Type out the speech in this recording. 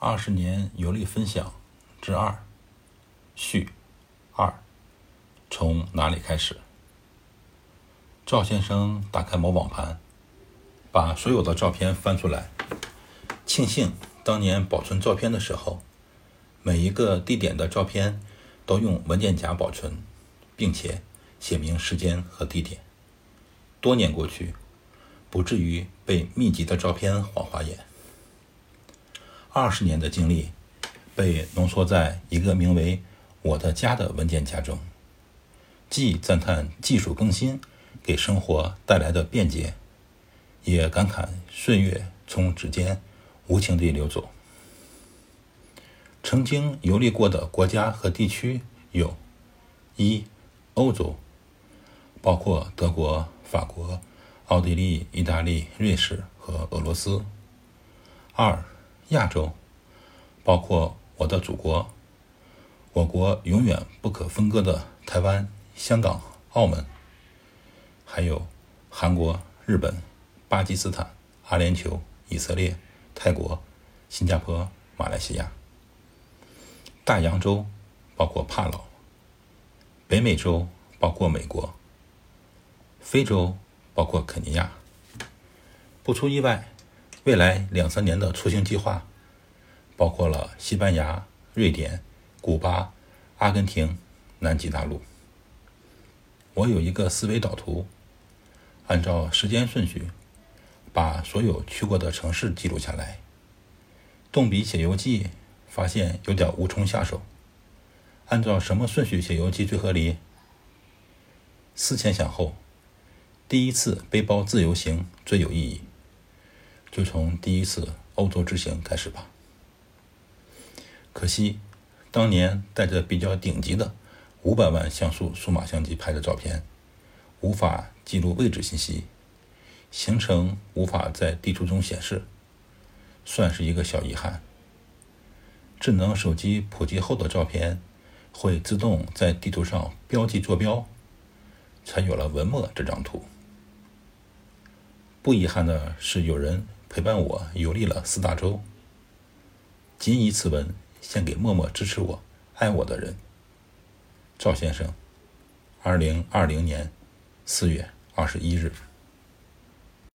二十年游历分享之二序二从哪里开始？赵先生打开某网盘，把所有的照片翻出来，庆幸当年保存照片的时候，每一个地点的照片都用文件夹保存，并且写明时间和地点。多年过去，不至于被密集的照片晃花眼。二十年的经历被浓缩在一个名为“我的家”的文件夹中，既赞叹技术更新给生活带来的便捷，也感慨岁月从指尖无情地流走。曾经游历过的国家和地区有：一、欧洲，包括德国、法国、奥地利、意大利、瑞士和俄罗斯；二、亚洲，包括我的祖国，我国永远不可分割的台湾、香港、澳门，还有韩国、日本、巴基斯坦、阿联酋、以色列、泰国、新加坡、马来西亚。大洋洲，包括帕劳；北美洲，包括美国；非洲，包括肯尼亚。不出意外。未来两三年的出行计划，包括了西班牙、瑞典、古巴、阿根廷、南极大陆。我有一个思维导图，按照时间顺序，把所有去过的城市记录下来。动笔写游记，发现有点无从下手。按照什么顺序写游记最合理？思前想后，第一次背包自由行最有意义。就从第一次欧洲之行开始吧。可惜，当年带着比较顶级的五百万像素数码相机拍的照片，无法记录位置信息，行程无法在地图中显示，算是一个小遗憾。智能手机普及后的照片会自动在地图上标记坐标，才有了文末这张图。不遗憾的是，有人。陪伴我游历了四大洲，谨以此文献给默默支持我、爱我的人。赵先生，二零二零年四月二十一日。